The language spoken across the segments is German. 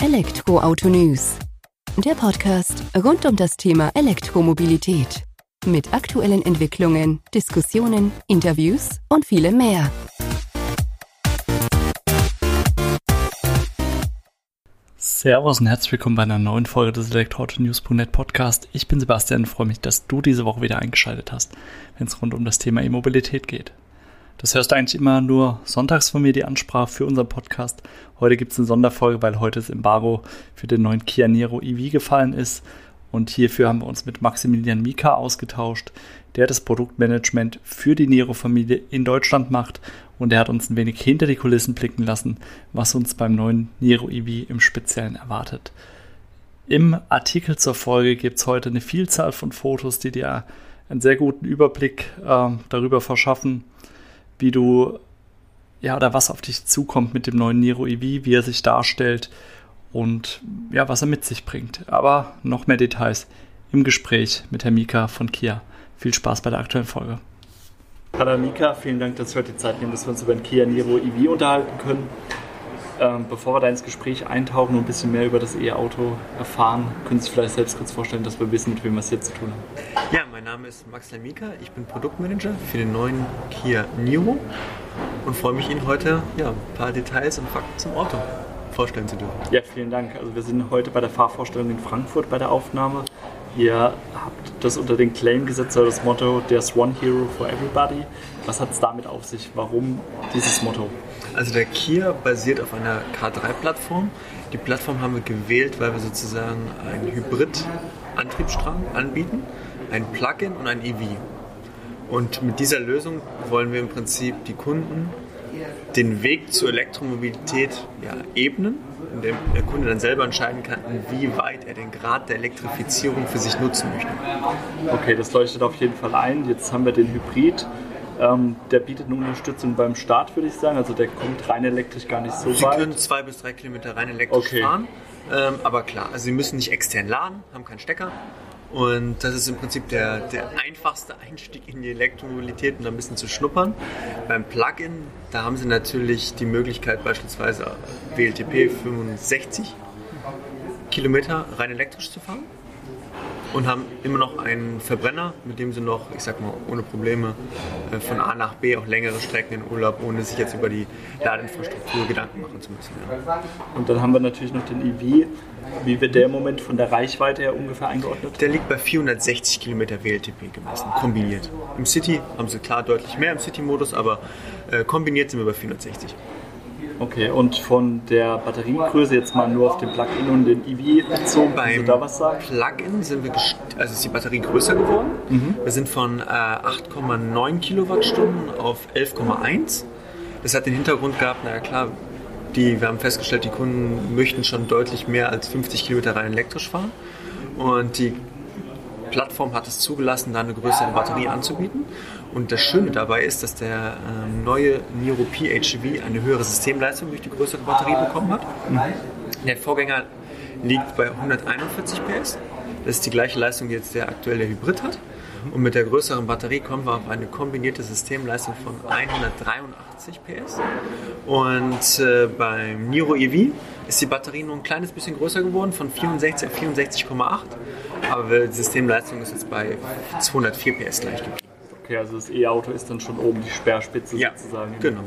Elektroauto News. Der Podcast rund um das Thema Elektromobilität. Mit aktuellen Entwicklungen, Diskussionen, Interviews und vielem mehr. Servus und herzlich willkommen bei einer neuen Folge des Elektroauto-News.net Podcast. Ich bin Sebastian und freue mich, dass du diese Woche wieder eingeschaltet hast, wenn es rund um das Thema E-Mobilität geht. Das hörst du eigentlich immer nur sonntags von mir, die Ansprache für unseren Podcast. Heute gibt es eine Sonderfolge, weil heute das Embargo für den neuen Kia Niro EV gefallen ist. Und hierfür haben wir uns mit Maximilian Mika ausgetauscht, der das Produktmanagement für die Niro-Familie in Deutschland macht. Und er hat uns ein wenig hinter die Kulissen blicken lassen, was uns beim neuen Niro EV im Speziellen erwartet. Im Artikel zur Folge gibt es heute eine Vielzahl von Fotos, die dir einen sehr guten Überblick äh, darüber verschaffen, wie du, ja, oder was auf dich zukommt mit dem neuen Niro EV, wie er sich darstellt und ja, was er mit sich bringt. Aber noch mehr Details im Gespräch mit Herrn Mika von Kia. Viel Spaß bei der aktuellen Folge. Hallo Mika, vielen Dank, dass wir heute die Zeit nehmen, dass wir uns über den Kia Niro EV unterhalten können. Ähm, bevor wir da ins Gespräch eintauchen und ein bisschen mehr über das E-Auto erfahren, können Sie sich vielleicht selbst kurz vorstellen, dass wir wissen, mit wem wir es hier zu tun haben. Ja, mein Name ist Max Lamika, ich bin Produktmanager für den neuen Kia Niro und freue mich Ihnen heute ja, ein paar Details und Fakten zum Auto vorstellen zu dürfen. Ja, vielen Dank. Also wir sind heute bei der Fahrvorstellung in Frankfurt bei der Aufnahme. Ihr habt das unter den Claim gesetzt, also das Motto There's One Hero for Everybody. Was hat es damit auf sich? Warum dieses Motto? Also der Kia basiert auf einer K3-Plattform. Die Plattform haben wir gewählt, weil wir sozusagen einen Hybrid-Antriebsstrang anbieten, ein Plug-in und ein EV. Und mit dieser Lösung wollen wir im Prinzip die Kunden den Weg zur Elektromobilität ja, ebnen, indem der Kunde dann selber entscheiden kann, wie weit er den Grad der Elektrifizierung für sich nutzen möchte. Okay, das leuchtet auf jeden Fall ein. Jetzt haben wir den Hybrid. Ähm, der bietet eine Unterstützung beim Start, würde ich sagen. Also der kommt rein elektrisch gar nicht so Sie weit. Sie können zwei bis drei Kilometer rein elektrisch okay. fahren. Ähm, aber klar, also Sie müssen nicht extern laden, haben keinen Stecker. Und das ist im Prinzip der, der einfachste Einstieg in die Elektromobilität, um da ein bisschen zu schnuppern. Beim Plugin, da haben Sie natürlich die Möglichkeit, beispielsweise WLTP 65 Kilometer rein elektrisch zu fahren und haben immer noch einen Verbrenner, mit dem sie noch, ich sag mal, ohne Probleme äh, von A nach B auch längere Strecken in Urlaub, ohne sich jetzt über die Ladeinfrastruktur Gedanken machen zu müssen. Ja. Und dann haben wir natürlich noch den EV. Wie wird der im Moment von der Reichweite her ungefähr eingeordnet? Der liegt bei 460 Kilometer WLTP gemessen, kombiniert. Im City haben sie klar deutlich mehr im City-Modus, aber äh, kombiniert sind wir bei 460. Okay, und von der Batteriegröße jetzt mal nur auf den Plug-in und den EV bezogen, beim da was sagen? Plug-in sind wir, also ist die Batterie größer geworden. Mhm. Wir sind von äh, 8,9 Kilowattstunden auf 11,1. Das hat den Hintergrund gehabt, naja klar, die, wir haben festgestellt, die Kunden möchten schon deutlich mehr als 50 Kilometer rein elektrisch fahren. Und die Plattform hat es zugelassen, da eine größere Batterie anzubieten. Und das Schöne dabei ist, dass der ähm, neue Niro PHEV eine höhere Systemleistung durch die größere Batterie bekommen hat. Mhm. Der Vorgänger liegt bei 141 PS. Das ist die gleiche Leistung, die jetzt der aktuelle Hybrid hat. Und mit der größeren Batterie kommen wir auf eine kombinierte Systemleistung von 183 PS. Und äh, beim Niro EV ist die Batterie nur ein kleines bisschen größer geworden, von 64 auf 64,8. Aber die Systemleistung ist jetzt bei 204 PS gleich. Okay, also das E-Auto ist dann schon oben die Speerspitze ja, sozusagen. Genau.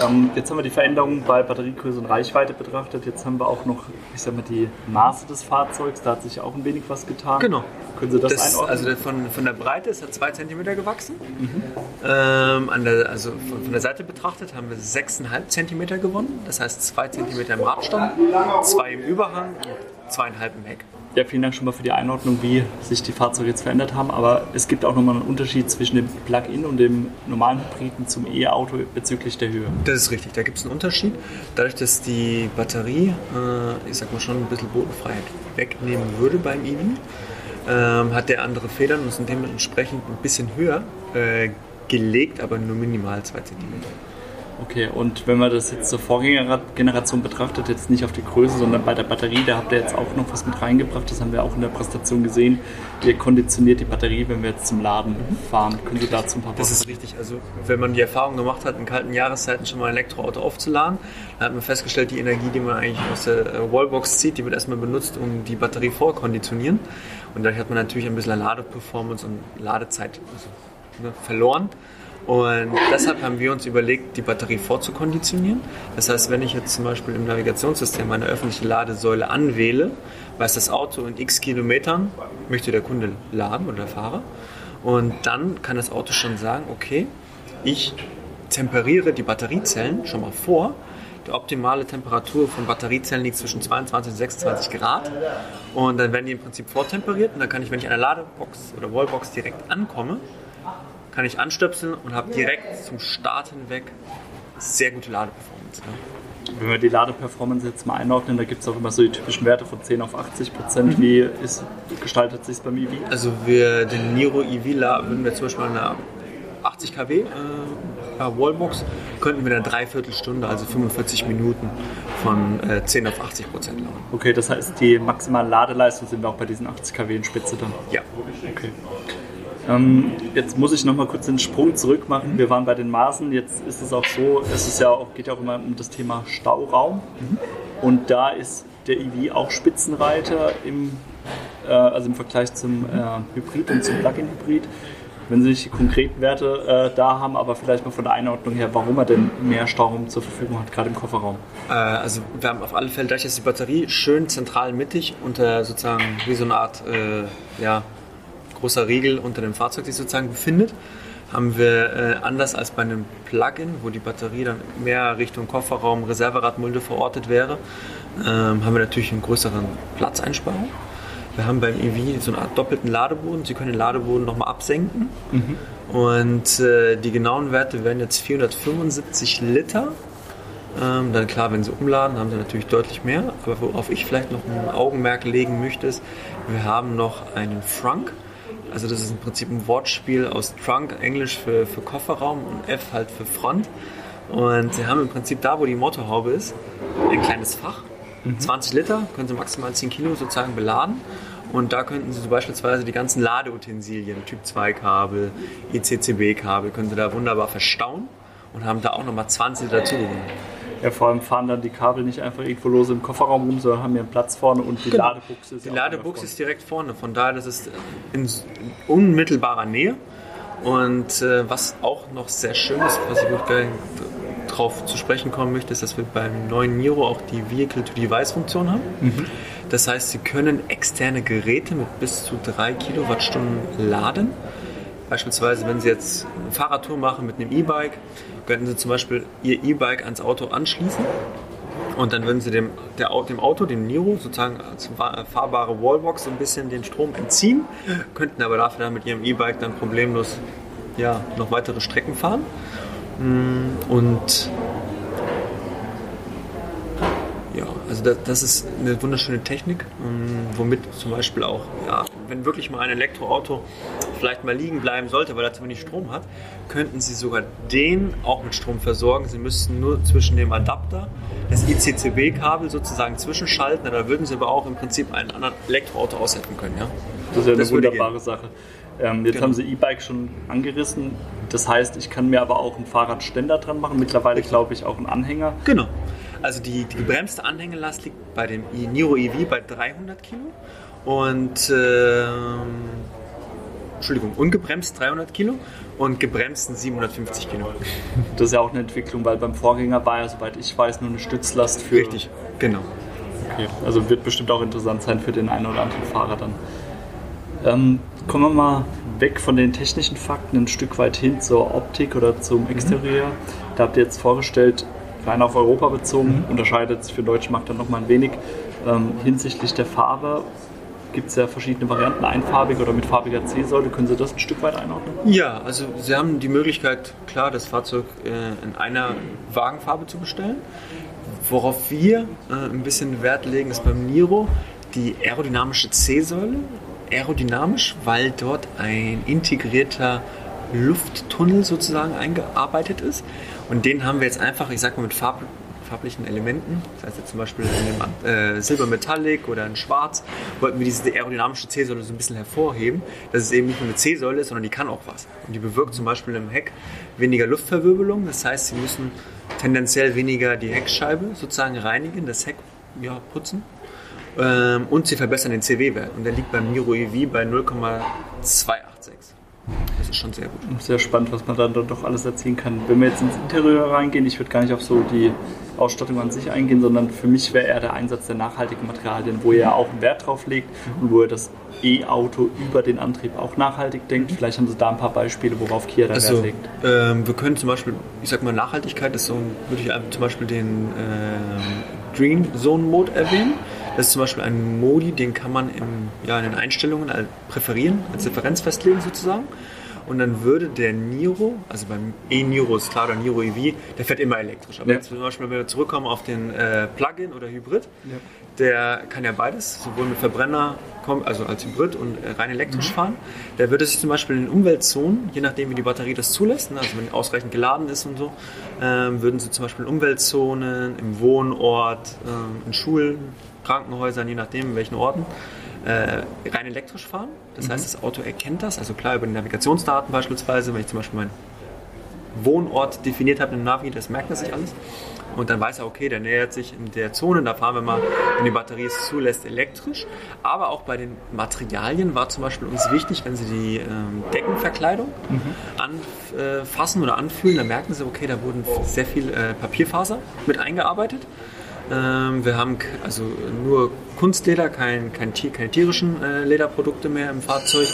Ähm, jetzt haben wir die Veränderungen bei Batteriegröße und Reichweite betrachtet. Jetzt haben wir auch noch, ich sag mal, die Maße des Fahrzeugs. Da hat sich auch ein wenig was getan. Genau. Können Sie das, das einordnen? Also von, von der Breite ist er 2 cm gewachsen. Mhm. Ähm, an der, also von, von, der Seite betrachtet haben wir 6,5 cm gewonnen. Das heißt 2 cm im Radstand, 2 im Überhang und 2,5 im Heck. Ja, vielen Dank schon mal für die Einordnung, wie sich die Fahrzeuge jetzt verändert haben. Aber es gibt auch nochmal einen Unterschied zwischen dem Plug-in und dem normalen Hybriden zum E-Auto bezüglich der Höhe. Das ist richtig, da gibt es einen Unterschied. Dadurch, dass die Batterie, äh, ich sag mal schon ein bisschen Bodenfreiheit wegnehmen würde beim EV, ähm, hat der andere Federn und ist dementsprechend ein bisschen höher äh, gelegt, aber nur minimal 2 cm. Okay, und wenn man das jetzt zur Vorgängergeneration betrachtet, jetzt nicht auf die Größe, sondern bei der Batterie, da habt ihr jetzt auch noch was mit reingebracht, das haben wir auch in der Präsentation gesehen. Ihr konditioniert die Batterie, wenn wir jetzt zum Laden fahren. Können Sie dazu ein paar Worte Das ist richtig. Also, wenn man die Erfahrung gemacht hat, in kalten Jahreszeiten schon mal ein Elektroauto aufzuladen, dann hat man festgestellt, die Energie, die man eigentlich aus der äh, Wallbox zieht, die wird erstmal benutzt, um die Batterie vorkonditionieren. Und dadurch hat man natürlich ein bisschen Ladeperformance und Ladezeit also, ne, verloren. Und deshalb haben wir uns überlegt, die Batterie vorzukonditionieren. Das heißt, wenn ich jetzt zum Beispiel im Navigationssystem eine öffentliche Ladesäule anwähle, weiß das Auto in x Kilometern möchte der Kunde laden oder der Fahrer. Und dann kann das Auto schon sagen, okay, ich temperiere die Batteriezellen schon mal vor. Die optimale Temperatur von Batteriezellen liegt zwischen 22 und 26 Grad. Und dann werden die im Prinzip vortemperiert. Und dann kann ich, wenn ich an der Ladebox oder Wallbox direkt ankomme, kann ich anstöpseln und habe direkt zum Start hinweg sehr gute Ladeperformance. Ja. Wenn wir die Ladeperformance jetzt mal einordnen, da gibt es auch immer so die typischen Werte von 10 auf 80 Prozent. Mhm. Wie ist, gestaltet sich beim EV? Also wir den Niro EV würden wir zum Beispiel eine 80 kW äh, Wallbox, könnten wir in einer Dreiviertelstunde, also 45 Minuten, von äh, 10 auf 80 Prozent laden. Okay, das heißt, die maximale Ladeleistung sind wir auch bei diesen 80 kW in Spitze dann? Ja. Okay. Ähm, jetzt muss ich noch mal kurz den Sprung zurück machen. Wir waren bei den Maßen. Jetzt ist es auch so, es ist ja auch, geht ja auch immer um das Thema Stauraum. Mhm. Und da ist der EV auch Spitzenreiter im, äh, also im Vergleich zum äh, Hybrid und zum Plug-in-Hybrid. Wenn Sie nicht die konkreten Werte äh, da haben, aber vielleicht mal von der Einordnung her, warum er denn mehr Stauraum zur Verfügung hat, gerade im Kofferraum. Äh, also wir haben auf alle Fälle, dadurch, dass die Batterie schön zentral mittig unter sozusagen wie so eine Art äh, ja, großer Riegel unter dem Fahrzeug sich sozusagen befindet, haben wir äh, anders als bei einem Plug-in, wo die Batterie dann mehr Richtung Kofferraum, Reserveradmulde verortet wäre, ähm, haben wir natürlich einen größeren Platzeinsparung. Wir haben beim EV so eine Art doppelten Ladeboden. Sie können den Ladeboden nochmal absenken. Mhm. Und äh, die genauen Werte wären jetzt 475 Liter. Ähm, dann klar, wenn Sie umladen, haben Sie natürlich deutlich mehr. Aber worauf ich vielleicht noch ein Augenmerk legen möchte, ist, wir haben noch einen Frunk. Also das ist im Prinzip ein Wortspiel aus Trunk, Englisch für, für Kofferraum und F halt für Front. Und sie haben im Prinzip da, wo die Motorhaube ist, ein kleines Fach. Mhm. 20 Liter, können sie maximal 10 Kilo sozusagen beladen. Und da könnten Sie so beispielsweise die ganzen Ladeutensilien, Typ 2 Kabel, ECCB Kabel, können Sie da wunderbar verstauen und haben da auch nochmal 20 dazu gewonnen. Ja, vor allem fahren dann die Kabel nicht einfach irgendwo los im Kofferraum rum, sondern haben ja einen Platz vorne und die genau. Ladebuchse ist Die Ladebuchse ist direkt vorne, von daher das ist in unmittelbarer Nähe. Und äh, was auch noch sehr schön ist, was ich gerne darauf zu sprechen kommen möchte, ist, dass wir beim neuen Niro auch die Vehicle-to-Device-Funktion haben. Mhm. Das heißt, Sie können externe Geräte mit bis zu 3 Kilowattstunden laden. Beispielsweise, wenn Sie jetzt eine Fahrradtour machen mit einem E-Bike, könnten Sie zum Beispiel Ihr E-Bike ans Auto anschließen und dann würden Sie dem, der, dem Auto, dem Niro, sozusagen als fahrbare Wallbox so ein bisschen den Strom entziehen, könnten aber dafür dann mit Ihrem E-Bike dann problemlos ja, noch weitere Strecken fahren. Mm, und ja, also das, das, ist eine wunderschöne Technik, ähm, womit zum Beispiel auch, ja, wenn wirklich mal ein Elektroauto vielleicht mal liegen bleiben sollte, weil er zu wenig Strom hat, könnten Sie sogar den auch mit Strom versorgen. Sie müssten nur zwischen dem Adapter, das ICCB-Kabel sozusagen zwischenschalten, da würden Sie aber auch im Prinzip ein anderes Elektroauto aussetzen können. Ja? Das ist ja eine das wunderbare Sache. Ähm, jetzt genau. haben Sie E-Bike schon angerissen. Das heißt, ich kann mir aber auch einen Fahrradständer dran machen. Mittlerweile glaube ich auch einen Anhänger. Genau. Also die, die gebremste Anhängelast liegt bei dem Niro EV bei 300 Kilo und ähm, Entschuldigung, ungebremst 300 Kilo und gebremsten 750 Kilo. Das ist ja auch eine Entwicklung, weil beim Vorgänger war ja, soweit ich weiß, nur eine Stützlast für. Richtig, genau. Okay, also wird bestimmt auch interessant sein für den einen oder anderen Fahrer dann. Ähm, kommen wir mal weg von den technischen Fakten ein Stück weit hin zur Optik oder zum mhm. Exterieur. Mhm. Da habt ihr jetzt vorgestellt, rein auf Europa bezogen, unterscheidet sich für den deutschen Markt dann nochmal ein wenig ähm, hinsichtlich der Farbe. Gibt es ja verschiedene Varianten, einfarbig oder mit farbiger C-Säule. Können Sie das ein Stück weit einordnen? Ja, also Sie haben die Möglichkeit, klar, das Fahrzeug äh, in einer Wagenfarbe zu bestellen. Worauf wir äh, ein bisschen Wert legen, ist beim Niro die aerodynamische C-Säule. Aerodynamisch, weil dort ein integrierter Lufttunnel sozusagen eingearbeitet ist Und den haben wir jetzt einfach, ich sag mal, mit Farb, farblichen Elementen, das heißt jetzt zum Beispiel in dem äh, Silber Metallic oder in Schwarz, wollten wir diese aerodynamische C-Säule so ein bisschen hervorheben, dass es eben nicht nur eine C-Säule ist, sondern die kann auch was. Und die bewirkt zum Beispiel im Heck weniger Luftverwirbelung, das heißt, sie müssen tendenziell weniger die Heckscheibe sozusagen reinigen, das Heck ja, putzen ähm, und sie verbessern den CW-Wert. Und der liegt beim Miro EV bei 0,286. Das ist schon sehr gut. Sehr spannend, was man dann doch alles erzielen kann. Wenn wir jetzt ins Interieur reingehen, ich würde gar nicht auf so die Ausstattung an sich eingehen, sondern für mich wäre eher der Einsatz der nachhaltigen Materialien, wo ihr ja auch einen Wert drauf legt und wo ihr das E-Auto über den Antrieb auch nachhaltig denkt. Vielleicht haben Sie da ein paar Beispiele, worauf Kia da also, Wert legt. Ähm, wir können zum Beispiel, ich sag mal Nachhaltigkeit, ist so, würde ich zum Beispiel den ähm, Green Zone Mode erwähnen. Das ist zum Beispiel ein Modi, den kann man im, ja, in den Einstellungen präferieren, als Differenz festlegen sozusagen. Und dann würde der Niro, also beim E-Niro ist klar, oder Niro EV, der fährt immer elektrisch. Aber ja. jetzt zum Beispiel, wenn wir zurückkommen auf den äh, Plug-in oder Hybrid, ja. der kann ja beides, sowohl mit Verbrenner, also als Hybrid und äh, rein elektrisch mhm. fahren. Der würde sich zum Beispiel in Umweltzonen, je nachdem wie die Batterie das zulässt, ne, also wenn ausreichend geladen ist und so, ähm, würden sie zum Beispiel in Umweltzonen, im Wohnort, ähm, in Schulen, Krankenhäusern, je nachdem in welchen Orten, äh, rein elektrisch fahren. Das mhm. heißt, das Auto erkennt das, also klar über die Navigationsdaten beispielsweise, wenn ich zum Beispiel meinen Wohnort definiert habe im Navi, das merkt er sich alles. Und dann weiß er, okay, der nähert sich in der Zone, da fahren wir mal, wenn die Batterie es zulässt, elektrisch. Aber auch bei den Materialien war zum Beispiel uns wichtig, wenn Sie die ähm, Deckenverkleidung mhm. anfassen oder anfühlen, dann merken Sie, okay, da wurden sehr viel äh, Papierfaser mit eingearbeitet. Ähm, wir haben also nur Kunstleder, kein, kein Tier, keine tierischen äh, Lederprodukte mehr im Fahrzeug.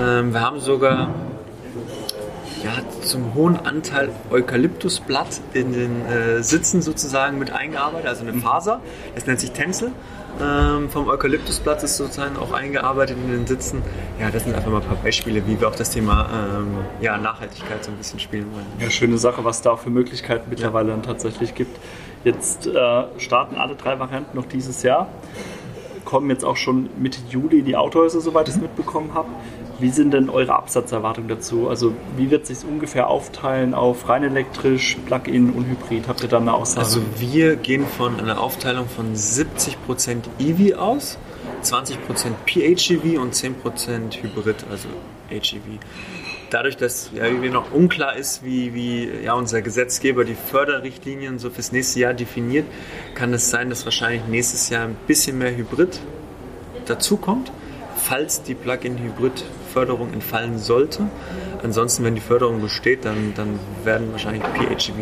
Ähm, wir haben sogar ja, zum hohen Anteil Eukalyptusblatt in den äh, Sitzen sozusagen mit eingearbeitet, also eine Faser. Das nennt sich Tänzel. Ähm, vom Eukalyptusblatt ist sozusagen auch eingearbeitet in den Sitzen. Ja, das sind einfach mal ein paar Beispiele, wie wir auch das Thema ähm, ja, Nachhaltigkeit so ein bisschen spielen wollen. Ja, schöne Sache, was da auch für Möglichkeiten mittlerweile ja. dann tatsächlich gibt. Jetzt äh, starten alle drei Varianten noch dieses Jahr. Kommen jetzt auch schon Mitte Juli die Autohäuser, soweit ich es mitbekommen habe. Wie sind denn eure Absatzerwartungen dazu? Also wie wird sich ungefähr aufteilen auf rein elektrisch, Plug-in und Hybrid? Habt ihr da eine Aussage? Also wir gehen von einer Aufteilung von 70% EV aus, 20% PHEV und 10% Hybrid, also HEV dadurch, dass ja irgendwie noch unklar ist, wie, wie ja, unser Gesetzgeber die Förderrichtlinien so fürs nächste Jahr definiert, kann es sein, dass wahrscheinlich nächstes Jahr ein bisschen mehr Hybrid dazukommt, falls die Plug-in-Hybrid-Förderung entfallen sollte. Ansonsten, wenn die Förderung besteht, dann, dann werden wahrscheinlich PHEV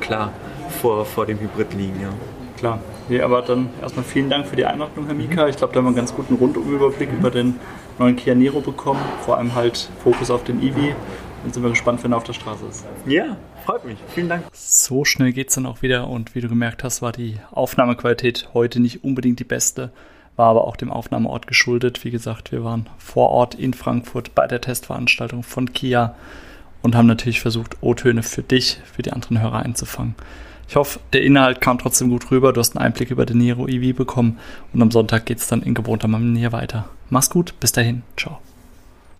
klar vor, vor dem Hybrid liegen. Ja. Klar. Nee, aber dann erstmal vielen Dank für die Einordnung, Herr Mika. Ich glaube, da haben wir einen ganz guten Rundumüberblick mhm. über den neuen Kia Niro bekommen. Vor allem halt Fokus auf den EV. Und sind wir gespannt, wenn er auf der Straße ist. Ja, freut mich. Vielen Dank. So schnell geht es dann auch wieder. Und wie du gemerkt hast, war die Aufnahmequalität heute nicht unbedingt die beste. War aber auch dem Aufnahmeort geschuldet. Wie gesagt, wir waren vor Ort in Frankfurt bei der Testveranstaltung von Kia und haben natürlich versucht, O-Töne für dich, für die anderen Hörer einzufangen. Ich hoffe, der Inhalt kam trotzdem gut rüber. Du hast einen Einblick über den Nero EV bekommen und am Sonntag geht es dann in gewohnter Manier weiter. Mach's gut, bis dahin, ciao.